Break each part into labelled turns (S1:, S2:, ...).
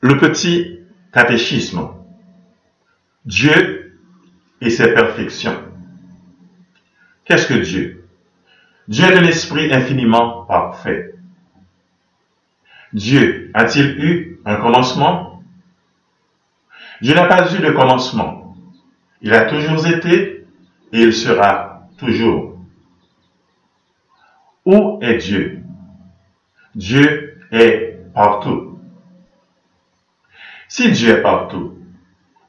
S1: Le petit catéchisme. Dieu et ses perfections. Qu'est-ce que Dieu? Dieu est un esprit infiniment parfait. Dieu a-t-il eu un commencement? Dieu n'a pas eu de commencement. Il a toujours été et il sera toujours. Où est Dieu? Dieu est partout. Si Dieu est partout,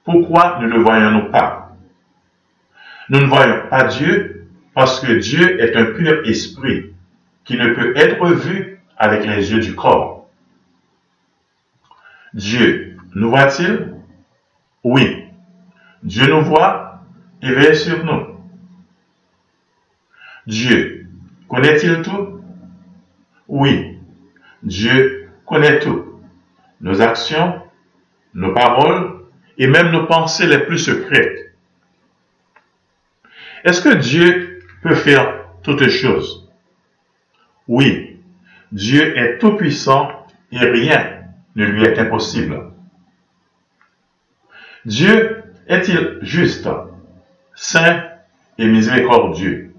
S1: pourquoi ne le voyons-nous pas? Nous ne voyons pas Dieu parce que Dieu est un pur esprit qui ne peut être vu avec les yeux du corps. Dieu nous voit-il? Oui. Dieu nous voit et veille sur nous. Dieu connaît-il tout? Oui. Dieu connaît tout. Nos actions, nos paroles et même nos pensées les plus secrètes. Est-ce que Dieu peut faire toutes choses? Oui. Dieu est tout puissant et rien ne lui est impossible. Dieu est-il juste, saint et miséricordieux?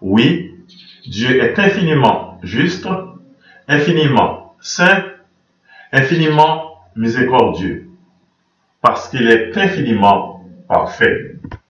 S1: Oui, Dieu est infiniment juste, infiniment saint, infiniment miséricordieux, parce qu'il est infiniment parfait.